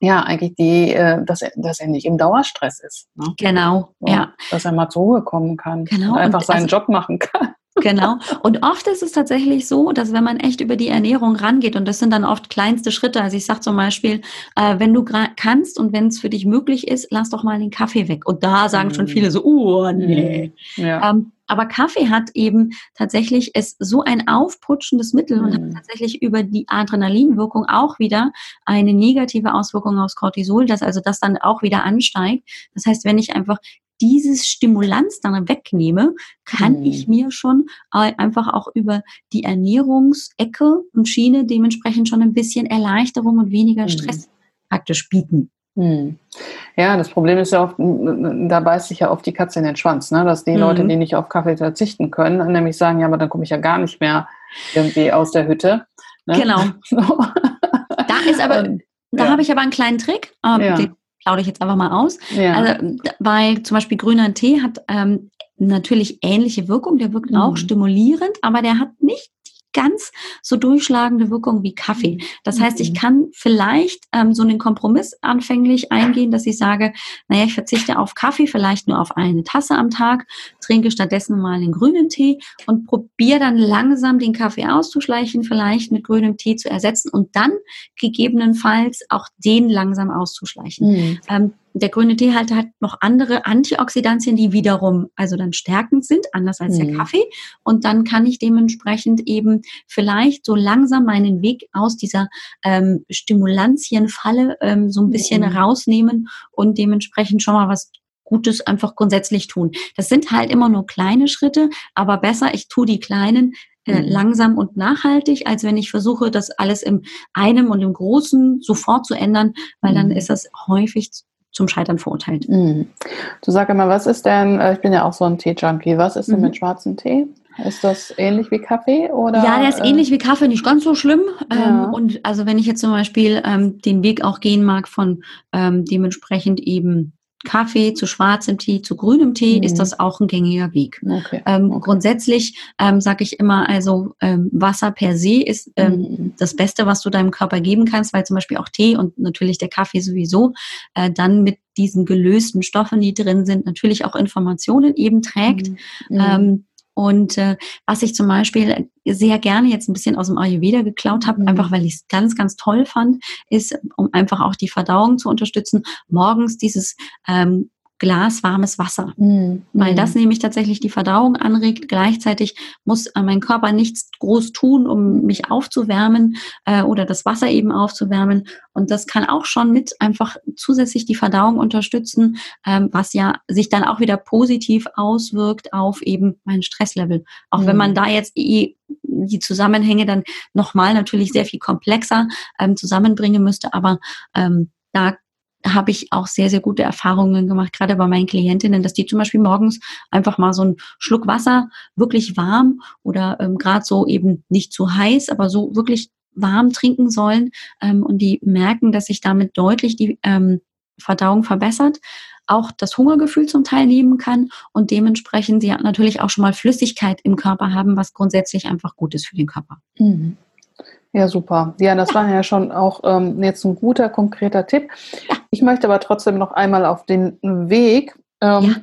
ja eigentlich die, äh, dass er, dass er nicht im Dauerstress ist. Ne? Genau, so, ja. Dass er mal zur Ruhe kommen kann genau. und einfach und seinen also, Job machen kann. Genau. Und oft ist es tatsächlich so, dass wenn man echt über die Ernährung rangeht, und das sind dann oft kleinste Schritte, also ich sage zum Beispiel, äh, wenn du kannst und wenn es für dich möglich ist, lass doch mal den Kaffee weg. Und da sagen mhm. schon viele so, oh nee. Mhm. Ja. Ähm, aber Kaffee hat eben tatsächlich ist so ein aufputschendes Mittel mhm. und hat mhm. tatsächlich über die Adrenalinwirkung auch wieder eine negative Auswirkung aufs Cortisol, dass also das dann auch wieder ansteigt. Das heißt, wenn ich einfach dieses Stimulanz dann wegnehme, kann mhm. ich mir schon einfach auch über die Ernährungsecke und Schiene dementsprechend schon ein bisschen Erleichterung und weniger mhm. Stress mhm. praktisch bieten. Mhm. Ja, das Problem ist ja oft, da beißt sich ja oft die Katze in den Schwanz, ne? dass die mhm. Leute, die nicht auf Kaffee verzichten können, nämlich sagen, ja, aber dann komme ich ja gar nicht mehr irgendwie aus der Hütte. Ne? Genau. So. Da ist aber, und, da ja. habe ich aber einen kleinen Trick, ähm, ja. den plaudere ich jetzt einfach mal aus. Ja. Also, weil zum Beispiel grüner Tee hat ähm, natürlich ähnliche Wirkung, der wirkt mhm. auch stimulierend, aber der hat nicht ganz so durchschlagende Wirkung wie Kaffee. Das heißt, ich mhm. kann vielleicht ähm, so einen Kompromiss anfänglich eingehen, dass ich sage, naja, ich verzichte auf Kaffee, vielleicht nur auf eine Tasse am Tag, trinke stattdessen mal einen grünen Tee und probiere dann langsam den Kaffee auszuschleichen, vielleicht mit grünem Tee zu ersetzen und dann gegebenenfalls auch den langsam auszuschleichen. Mhm. Ähm, der grüne Tee halt hat noch andere Antioxidantien, die wiederum also dann stärkend sind, anders als mhm. der Kaffee. Und dann kann ich dementsprechend eben vielleicht so langsam meinen Weg aus dieser ähm, Stimulantienfalle ähm, so ein bisschen mhm. rausnehmen und dementsprechend schon mal was Gutes einfach grundsätzlich tun. Das sind halt immer nur kleine Schritte, aber besser, ich tue die kleinen äh, mhm. langsam und nachhaltig, als wenn ich versuche, das alles im einem und im Großen sofort zu ändern, weil dann mhm. ist das häufig zum Scheitern verurteilt. Mhm. Du sag immer, was ist denn, äh, ich bin ja auch so ein Tee-Junkie, was ist denn mhm. mit schwarzem Tee? Ist das ähnlich wie Kaffee oder? Ja, der ist äh, ähnlich wie Kaffee, nicht ganz so schlimm. Ja. Ähm, und also wenn ich jetzt zum Beispiel ähm, den Weg auch gehen mag von ähm, dementsprechend eben Kaffee zu schwarzem Tee zu grünem Tee mhm. ist das auch ein gängiger Weg. Okay. Ähm, okay. Grundsätzlich ähm, sage ich immer, also ähm, Wasser per se ist ähm, mhm. das Beste, was du deinem Körper geben kannst, weil zum Beispiel auch Tee und natürlich der Kaffee sowieso äh, dann mit diesen gelösten Stoffen, die drin sind, natürlich auch Informationen eben trägt. Mhm. Und äh, was ich zum Beispiel sehr gerne jetzt ein bisschen aus dem Ayurveda geklaut habe, mhm. einfach weil ich es ganz, ganz toll fand, ist, um einfach auch die Verdauung zu unterstützen, morgens dieses ähm, Glas warmes Wasser, mhm. weil das mhm. nämlich tatsächlich die Verdauung anregt. Gleichzeitig muss äh, mein Körper nichts groß tun, um mich aufzuwärmen äh, oder das Wasser eben aufzuwärmen. Und das kann auch schon mit einfach zusätzlich die Verdauung unterstützen, ähm, was ja sich dann auch wieder positiv auswirkt auf eben mein Stresslevel. Auch mhm. wenn man mhm. da jetzt eh die Zusammenhänge dann nochmal natürlich sehr viel komplexer ähm, zusammenbringen müsste, aber ähm, da habe ich auch sehr, sehr gute Erfahrungen gemacht, gerade bei meinen Klientinnen, dass die zum Beispiel morgens einfach mal so einen Schluck Wasser wirklich warm oder ähm, gerade so eben nicht zu heiß, aber so wirklich warm trinken sollen ähm, und die merken, dass sich damit deutlich die ähm, Verdauung verbessert, auch das Hungergefühl zum Teil nehmen kann und dementsprechend sie natürlich auch schon mal Flüssigkeit im Körper haben, was grundsätzlich einfach gut ist für den Körper. Mhm. Ja, super. Ja, das war ja schon auch ähm, jetzt ein guter, konkreter Tipp. Ich möchte aber trotzdem noch einmal auf den Weg ähm, ja.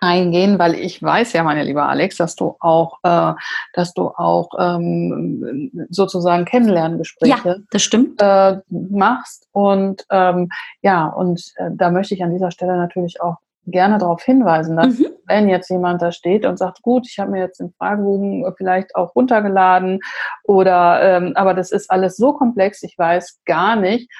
eingehen, weil ich weiß ja, meine liebe Alex, dass du auch, äh, dass du auch ähm, sozusagen Kennenlerngespräche ja, das stimmt. Äh, machst. Und ähm, ja, und äh, da möchte ich an dieser Stelle natürlich auch gerne darauf hinweisen, dass mhm. wenn jetzt jemand da steht und sagt, gut, ich habe mir jetzt den Fragebogen vielleicht auch runtergeladen oder ähm, aber das ist alles so komplex, ich weiß gar nicht,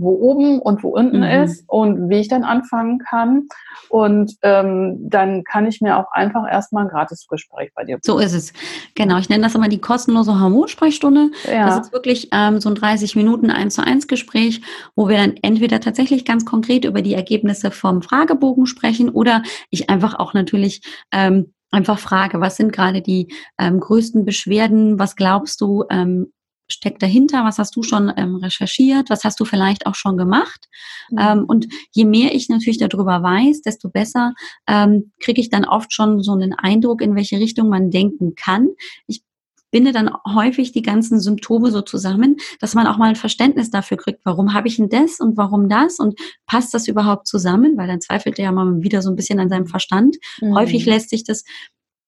wo oben und wo unten mhm. ist und wie ich dann anfangen kann. Und ähm, dann kann ich mir auch einfach erstmal ein Gratisgespräch bei dir buchen. So ist es. Genau, ich nenne das immer die kostenlose Hormonsprechstunde. Ja. Das ist wirklich ähm, so ein 30 Minuten 1 zu 1 Gespräch, wo wir dann entweder tatsächlich ganz konkret über die Ergebnisse vom Fragebogen sprechen oder ich einfach auch natürlich ähm, einfach frage, was sind gerade die ähm, größten Beschwerden, was glaubst du, ähm, steckt dahinter, was hast du schon ähm, recherchiert, was hast du vielleicht auch schon gemacht. Mhm. Ähm, und je mehr ich natürlich darüber weiß, desto besser ähm, kriege ich dann oft schon so einen Eindruck, in welche Richtung man denken kann. Ich binde dann häufig die ganzen Symptome so zusammen, dass man auch mal ein Verständnis dafür kriegt, warum habe ich denn das und warum das und passt das überhaupt zusammen, weil dann zweifelt er ja mal wieder so ein bisschen an seinem Verstand. Mhm. Häufig lässt sich das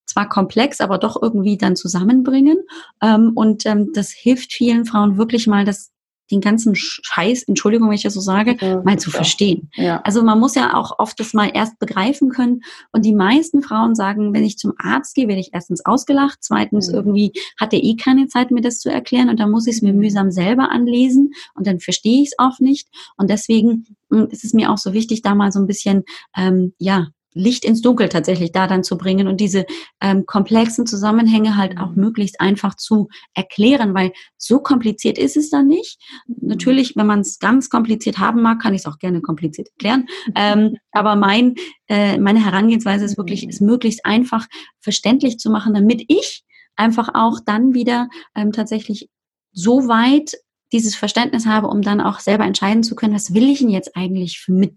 zwar komplex, aber doch irgendwie dann zusammenbringen. Ähm, und ähm, das hilft vielen Frauen wirklich mal, das den ganzen Scheiß, Entschuldigung, wenn ich das so sage, ja, mal zu ja. verstehen. Ja. Also man muss ja auch oft das mal erst begreifen können. Und die meisten Frauen sagen, wenn ich zum Arzt gehe, werde ich erstens ausgelacht, zweitens mhm. irgendwie hat er eh keine Zeit, mir das zu erklären und dann muss ich es mir mhm. mühsam selber anlesen und dann verstehe ich es auch nicht. Und deswegen hm, ist es mir auch so wichtig, da mal so ein bisschen, ähm, ja, Licht ins Dunkel tatsächlich da dann zu bringen und diese ähm, komplexen Zusammenhänge halt auch mhm. möglichst einfach zu erklären, weil so kompliziert ist es dann nicht. Mhm. Natürlich, wenn man es ganz kompliziert haben mag, kann ich es auch gerne kompliziert erklären. Ähm, aber mein, äh, meine Herangehensweise ist wirklich, es möglichst einfach verständlich zu machen, damit ich einfach auch dann wieder ähm, tatsächlich so weit dieses Verständnis habe, um dann auch selber entscheiden zu können, was will ich denn jetzt eigentlich für, mit,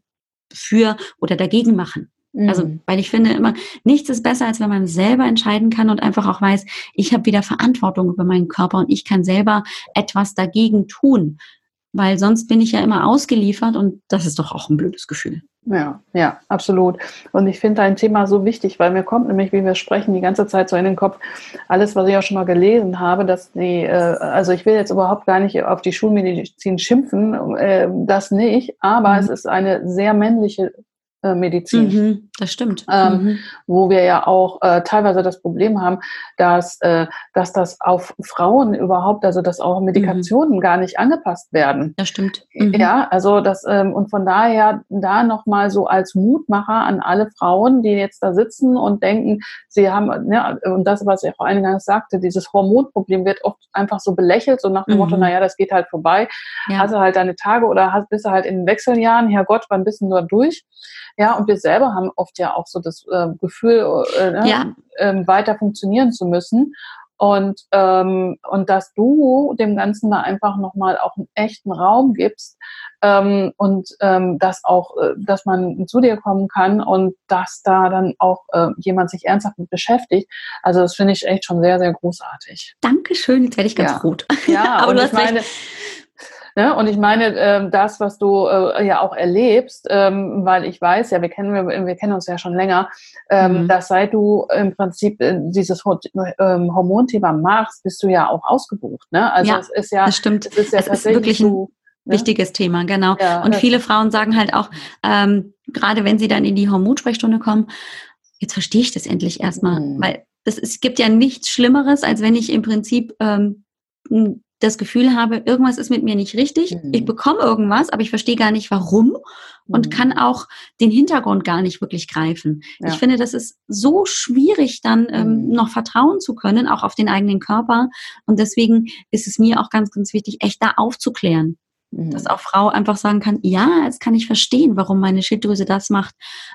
für oder dagegen machen. Also, mhm. weil ich finde immer, nichts ist besser, als wenn man selber entscheiden kann und einfach auch weiß, ich habe wieder Verantwortung über meinen Körper und ich kann selber etwas dagegen tun. Weil sonst bin ich ja immer ausgeliefert und das ist doch auch ein blödes Gefühl. Ja, ja, absolut. Und ich finde dein Thema so wichtig, weil mir kommt nämlich, wie wir sprechen, die ganze Zeit so in den Kopf, alles, was ich auch schon mal gelesen habe, dass die, äh, also ich will jetzt überhaupt gar nicht auf die Schulmedizin schimpfen, äh, das nicht, aber mhm. es ist eine sehr männliche äh, Medizin. Mhm, das stimmt. Ähm, mhm. Wo wir ja auch äh, teilweise das Problem haben, dass, äh, dass das auf Frauen überhaupt, also dass auch Medikationen mhm. gar nicht angepasst werden. Das stimmt. Mhm. Ja, also das, ähm, und von daher da nochmal so als Mutmacher an alle Frauen, die jetzt da sitzen und denken, sie haben, ne, und das, was ich auch eingangs sagte, dieses Hormonproblem wird oft einfach so belächelt, so nach dem Motto, mhm. naja, das geht halt vorbei. Ja. Hast du halt deine Tage oder hast, bist du halt in den Wechseljahren, Herrgott, wann bist du nur durch? Ja, und wir selber haben oft ja auch so das äh, Gefühl, äh, ne, ja. ähm, weiter funktionieren zu müssen. Und, ähm, und dass du dem Ganzen da einfach nochmal auch einen echten Raum gibst ähm, und ähm, dass auch, äh, dass man zu dir kommen kann und dass da dann auch äh, jemand sich ernsthaft mit beschäftigt. Also das finde ich echt schon sehr, sehr großartig. Dankeschön, jetzt werde ich ganz ja. rot. Ja, aber du hast meine, recht Ne? Und ich meine, äh, das, was du äh, ja auch erlebst, ähm, weil ich weiß, ja, wir kennen, wir, wir kennen uns ja schon länger, ähm, mhm. dass seit du im Prinzip äh, dieses ähm, Hormonthema machst, bist du ja auch ausgebucht. Ne? Also ja, es ist ja, das stimmt. Es ist ja es tatsächlich ist wirklich ein so? Wichtiges Thema, genau. Ja, und viele Frauen sagen halt auch, ähm, gerade wenn sie dann in die Hormonsprechstunde kommen, jetzt verstehe ich das endlich erstmal, mhm. weil das, es gibt ja nichts Schlimmeres, als wenn ich im Prinzip ähm, das Gefühl habe, irgendwas ist mit mir nicht richtig. Mhm. Ich bekomme irgendwas, aber ich verstehe gar nicht warum und mhm. kann auch den Hintergrund gar nicht wirklich greifen. Ja. Ich finde, das ist so schwierig, dann ähm, mhm. noch vertrauen zu können, auch auf den eigenen Körper. Und deswegen ist es mir auch ganz, ganz wichtig, echt da aufzuklären. Mhm. Dass auch Frau einfach sagen kann, ja, jetzt kann ich verstehen, warum meine Schilddrüse das macht.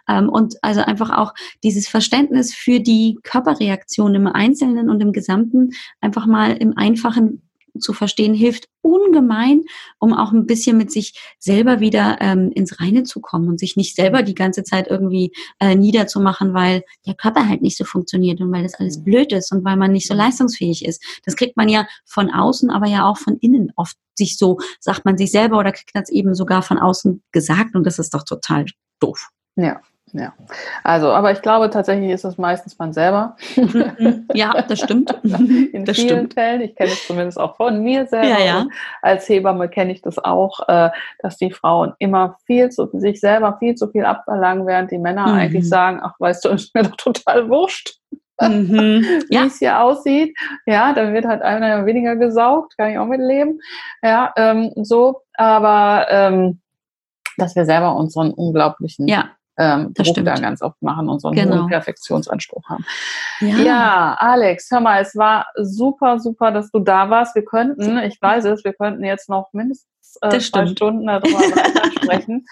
Ähm, und also einfach auch dieses Verständnis für die Körperreaktion im Einzelnen und im Gesamten einfach mal im einfachen zu verstehen, hilft ungemein, um auch ein bisschen mit sich selber wieder ähm, ins Reine zu kommen und sich nicht selber die ganze Zeit irgendwie äh, niederzumachen, weil der Körper halt nicht so funktioniert und weil das alles mhm. blöd ist und weil man nicht so leistungsfähig ist. Das kriegt man ja von außen, aber ja auch von innen oft sich so, sagt man sich selber oder kriegt das eben sogar von außen gesagt und das ist doch total doof. Ja, ja, also, aber ich glaube tatsächlich ist es meistens man selber. Ja, das stimmt. In das vielen stimmt. Fällen. Ich kenne es zumindest auch von mir selber. Ja, ja. Als Hebamme kenne ich das auch, äh, dass die Frauen immer viel zu sich selber viel zu viel abverlangen, während die Männer mhm. eigentlich sagen, ach weißt du, ist mir doch total wurscht. mhm. wie ja. es hier aussieht. Ja, dann wird halt einer weniger gesaugt, kann ich auch mitleben. Ja, ähm, so, aber ähm, dass wir selber unseren unglaublichen ja ähm, Druck da ganz oft machen und so einen Genau. hohen Perfektionsanspruch haben. Ja. Ja, Alex, hör mal, es war super, super, dass du da warst. Wir könnten, ich weiß es, wir könnten jetzt noch mindestens äh, Das zwei stimmt. Stunden darüber sprechen.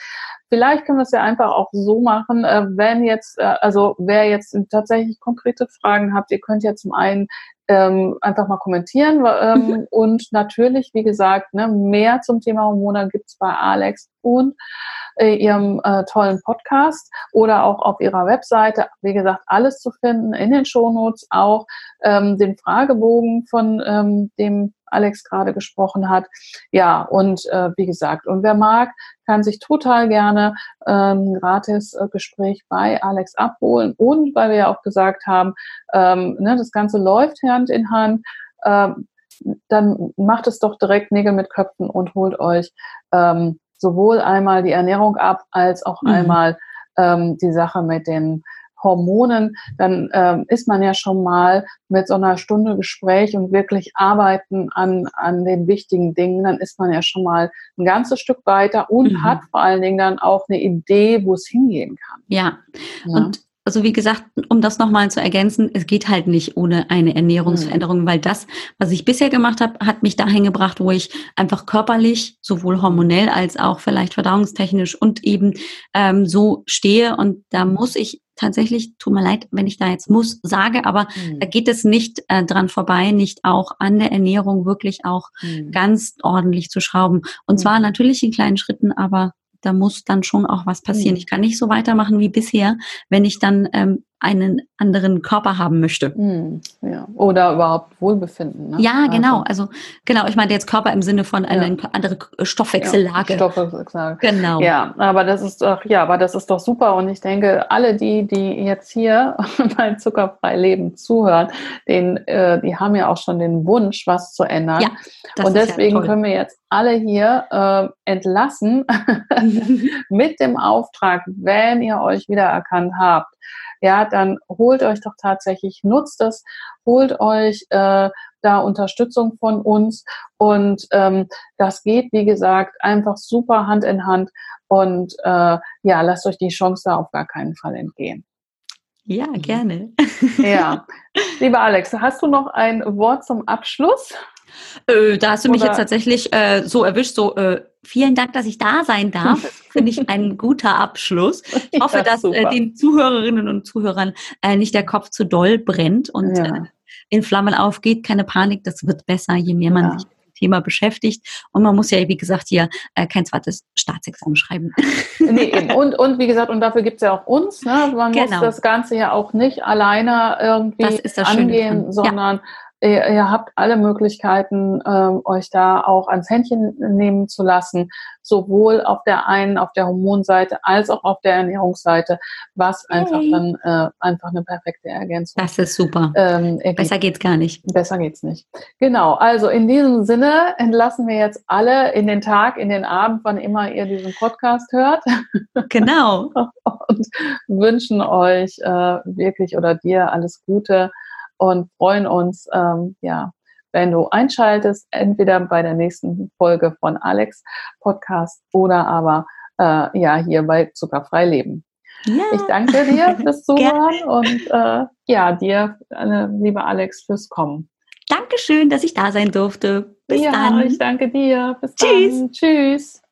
Vielleicht können wir es ja einfach auch so machen, äh, wenn jetzt, äh, also wer jetzt tatsächlich konkrete Fragen habt, ihr könnt ja zum einen ähm, einfach mal kommentieren ähm, Mhm. und natürlich, wie gesagt, ne, mehr zum Thema Hormone gibt's bei Alex und äh, ihrem äh, tollen Podcast oder auch auf ihrer Webseite. Wie gesagt, alles zu finden in den Shownotes, auch ähm, den Fragebogen, von ähm, dem Alex gerade gesprochen hat. Ja, und äh, wie gesagt, und wer mag, kann sich total gerne ähm, gratis äh, Gespräch bei Alex abholen. Und weil wir ja auch gesagt haben, ähm, ne, das Ganze läuft Hand in Hand, ähm, dann macht es doch direkt Nägel mit Köpfen und holt euch ähm, sowohl einmal die Ernährung ab, als auch Mhm. einmal ähm, die Sache mit den Hormonen, dann ähm, ist man ja schon mal mit so einer Stunde Gespräch und wirklich arbeiten an, an den wichtigen Dingen, dann ist man ja schon mal ein ganzes Stück weiter und Mhm. hat vor allen Dingen dann auch eine Idee, wo es hingehen kann. Ja, Ne? und also wie gesagt, um das nochmal zu ergänzen, es geht halt nicht ohne eine Ernährungsveränderung, weil das, was ich bisher gemacht habe, hat mich dahin gebracht, wo ich einfach körperlich, sowohl hormonell als auch vielleicht verdauungstechnisch und eben ähm, so stehe. Und da muss ich tatsächlich, tut mir leid, wenn ich da jetzt muss, sage, aber Hm. da geht es nicht äh, dran vorbei, nicht auch an der Ernährung wirklich auch Hm. ganz ordentlich zu schrauben. Und Mhm. zwar natürlich in kleinen Schritten, aber da muss dann schon auch was passieren. Mhm. Ich kann nicht so weitermachen wie bisher, wenn ich dann ähm, einen anderen Körper haben möchte. Hm, ja. Oder überhaupt Wohlbefinden. Ne? Ja, genau. Also, Also genau, ich meine jetzt Körper im Sinne von eine andere Stoffwechsellage. Ja, Stoffwechsel. Genau. Ja, aber das ist doch, ja, aber das ist doch super. Und ich denke, alle die, die jetzt hier bei Zuckerfrei Leben zuhören, den, äh, die haben ja auch schon den Wunsch, was zu ändern. Ja, das Und ja deswegen toll. können wir jetzt alle hier äh, entlassen mit dem Auftrag, wenn ihr euch wiedererkannt habt, ja, dann holt euch doch tatsächlich, nutzt es, holt euch äh, da Unterstützung von uns und ähm, das geht, wie gesagt, einfach super Hand in Hand und äh, ja, lasst euch die Chance da auf gar keinen Fall entgehen. ja, gerne. Ja, lieber Alex, hast du noch ein Wort zum Abschluss? Äh, da hast du mich Oder- jetzt tatsächlich äh, so erwischt, so äh, vielen Dank, dass ich da sein darf. Finde ich ein guter Abschluss. Ich hoffe, Ja, dass äh, den Zuhörerinnen und Zuhörern äh, nicht der Kopf zu doll brennt und Ja. in Flammen aufgeht. Keine Panik, das wird besser, je mehr man Ja. sich mit dem Thema beschäftigt. Und man muss ja, wie gesagt, hier kein zweites Staatsexamen schreiben. Nee, eben. Und, und wie gesagt, und dafür gibt's ja auch uns. Ne? Man muss Genau. das Ganze ja auch nicht alleine irgendwie angehen, sondern ihr, ihr habt alle Möglichkeiten, ähm, euch da auch ans Händchen nehmen zu lassen, sowohl auf der einen, auf der Hormonseite, als auch auf der Ernährungsseite, was einfach Yay. dann äh, einfach eine perfekte Ergänzung Das ist super. ähm. Besser geht's gar nicht. Besser geht's nicht. Genau, also in diesem Sinne entlassen wir jetzt alle in den Tag, in den Abend, wann immer ihr diesen Podcast hört Genau. und wünschen euch äh, wirklich oder dir alles Gute und freuen uns, ähm, ja, wenn du einschaltest, entweder bei der nächsten Folge von Alex Podcast oder aber äh, ja hier bei Zuckerfrei Leben. Ja. Ich danke dir fürs Zuhören und äh, ja, dir, äh, lieber Alex, fürs Kommen. Dankeschön, dass ich da sein durfte. Bis ja, dann. ich danke dir. Bis Tschüss. dann. Tschüss.